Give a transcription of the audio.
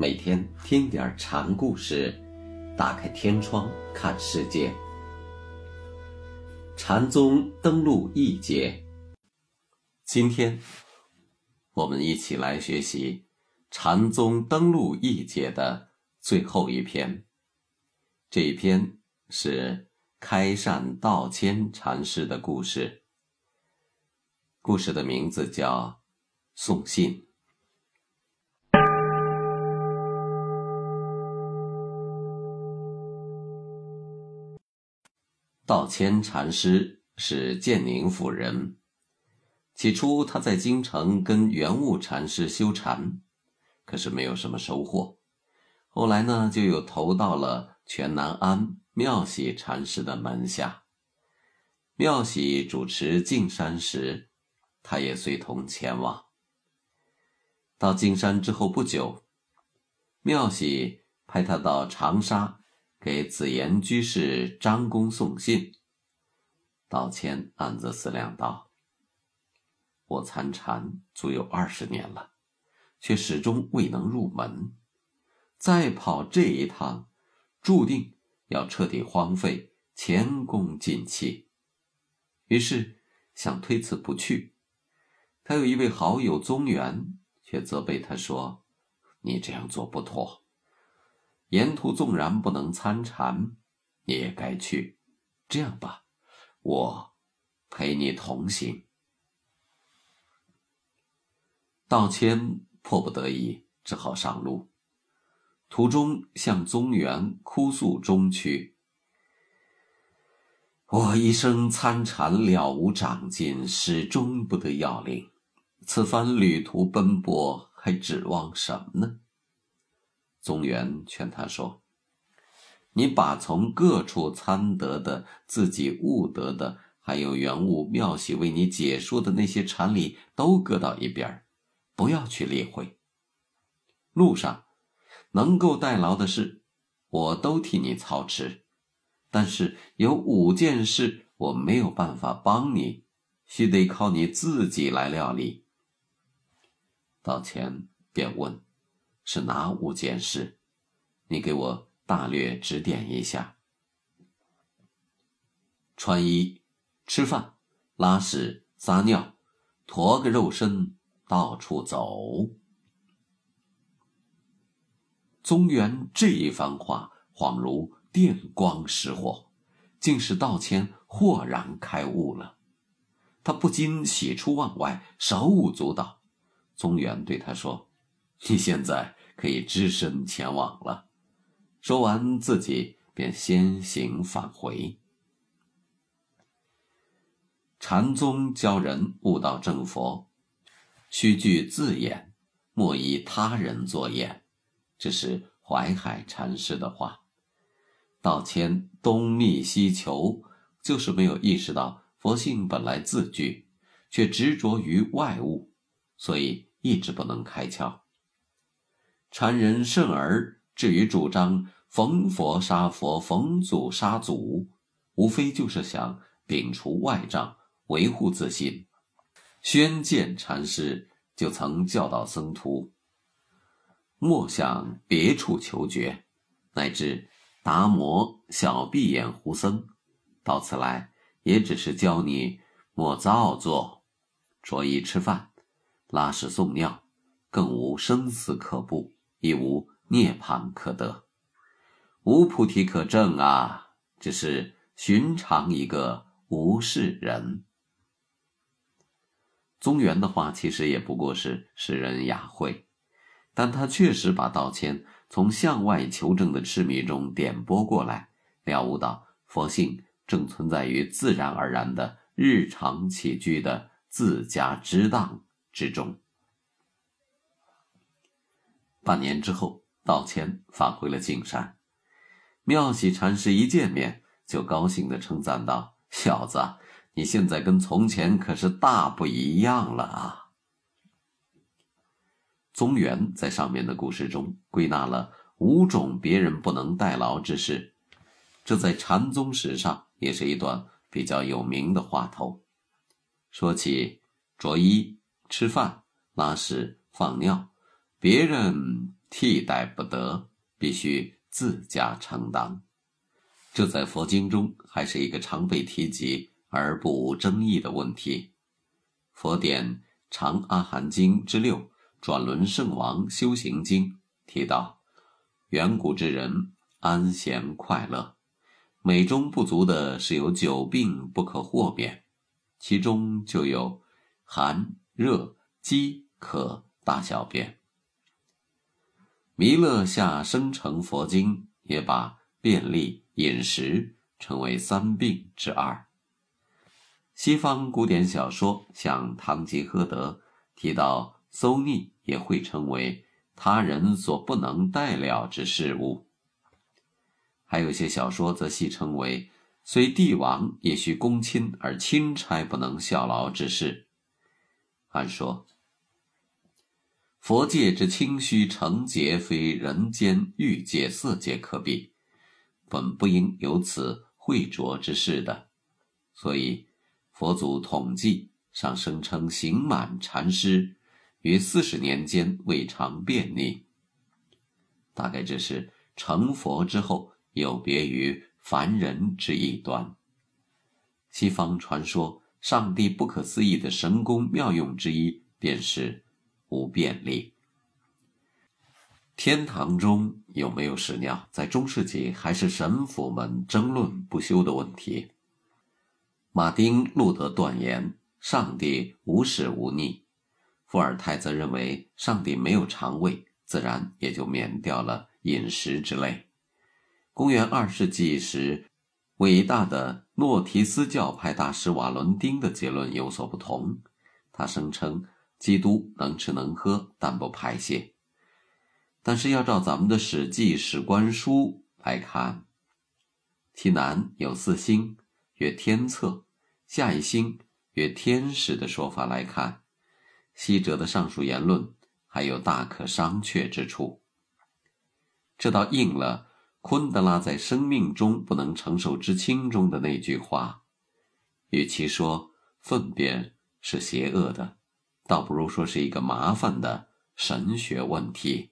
每天听点禅故事，打开天窗看世界。禅宗登陆一节，今天我们一起来学习禅宗登陆一节的最后一篇。这一篇是开善道谦禅师的故事，故事的名字叫《送信》。道谦禅师是建宁府人。起初，他在京城跟圆悟禅师修禅，可是没有什么收获。后来呢，就又投到了全南安妙喜禅师的门下。妙喜主持净山时，他也随同前往。到净山之后不久，妙喜派他到长沙。给紫岩居士张公送信，道谦暗自思量道：“我参禅足有二十年了，却始终未能入门，再跑这一趟，注定要彻底荒废，前功尽弃。于是想推辞不去。他有一位好友宗元，却责备他说：‘你这样做不妥。’”沿途纵然不能参禅，你也该去。这样吧，我陪你同行。道谦迫不得已，只好上路。途中向宗元哭诉衷曲：“我一生参禅了无长进，始终不得要领。此番旅途奔波，还指望什么呢？”宗元劝他说：“你把从各处参得的、自己悟得的，还有圆悟妙喜为你解说的那些禅理，都搁到一边不要去理会。路上能够代劳的事，我都替你操持。但是有五件事我没有办法帮你，须得靠你自己来料理。”道前便问。是哪五件事？你给我大略指点一下。穿衣、吃饭、拉屎、撒尿、驮个肉身到处走。宗元这一番话，恍如电光石火，竟使道谦豁然开悟了。他不禁喜出望外，手舞足蹈。宗元对他说：“你现在。”可以只身前往了。说完，自己便先行返回。禅宗教人悟道正佛，须具自眼，莫以他人作眼。这是淮海禅师的话。道谦东觅西求，就是没有意识到佛性本来自具，却执着于外物，所以一直不能开窍。禅人甚而至于主张逢佛杀佛，逢祖杀祖，无非就是想摒除外障，维护自信。宣鉴禅师就曾教导僧徒：莫向别处求觉，乃至达摩小闭眼胡僧，到此来也只是教你莫造作，着衣吃饭，拉屎送尿，更无生死可怖。亦无涅槃可得，无菩提可证啊！只是寻常一个无事人。宗元的话其实也不过是世人雅会，但他确实把道谦从向外求证的痴迷中点拨过来，了悟到佛性正存在于自然而然的日常起居的自家之当之中。半年之后，道谦返回了净山。妙喜禅师一见面就高兴地称赞道：“小子，你现在跟从前可是大不一样了啊！”宗元在上面的故事中归纳了五种别人不能代劳之事，这在禅宗史上也是一段比较有名的话头。说起着衣、吃饭、拉屎、放尿。别人替代不得，必须自家承担。这在佛经中还是一个常被提及而不无争议的问题。佛典《长阿含经》之六《转轮圣王修行经》提到，远古之人安闲快乐，美中不足的是有九病不可豁免，其中就有寒、热、饥、渴、大小便。弥勒下生成佛经也把便利。饮食成为三病之二。西方古典小说像《堂吉诃德》提到馊逆也会成为他人所不能代了之事物。还有些小说则戏称为虽帝王也需躬亲而钦差不能效劳之事。按说，佛界之清虚成洁，非人间欲界色界可比。本不应有此秽浊之事的，所以佛祖统计上声称行满禅师于四十年间未尝便溺，大概这是成佛之后有别于凡人之一端。西方传说上帝不可思议的神功妙用之一，便是无便利。天堂中有没有屎尿，在中世纪还是神父们争论不休的问题。马丁·路德断言上帝无屎无逆，伏尔泰则认为上帝没有肠胃，自然也就免掉了饮食之类。公元二世纪时，伟大的诺提斯教派大师瓦伦丁的结论有所不同，他声称基督能吃能喝，但不排泄。但是要照咱们的《史记·史官书》来看，其南有四星，曰天策；下一星曰天使的说法来看，西哲的上述言论还有大可商榷之处。这倒应了昆德拉在《生命中不能承受之轻》中的那句话：与其说粪便是邪恶的，倒不如说是一个麻烦的神学问题。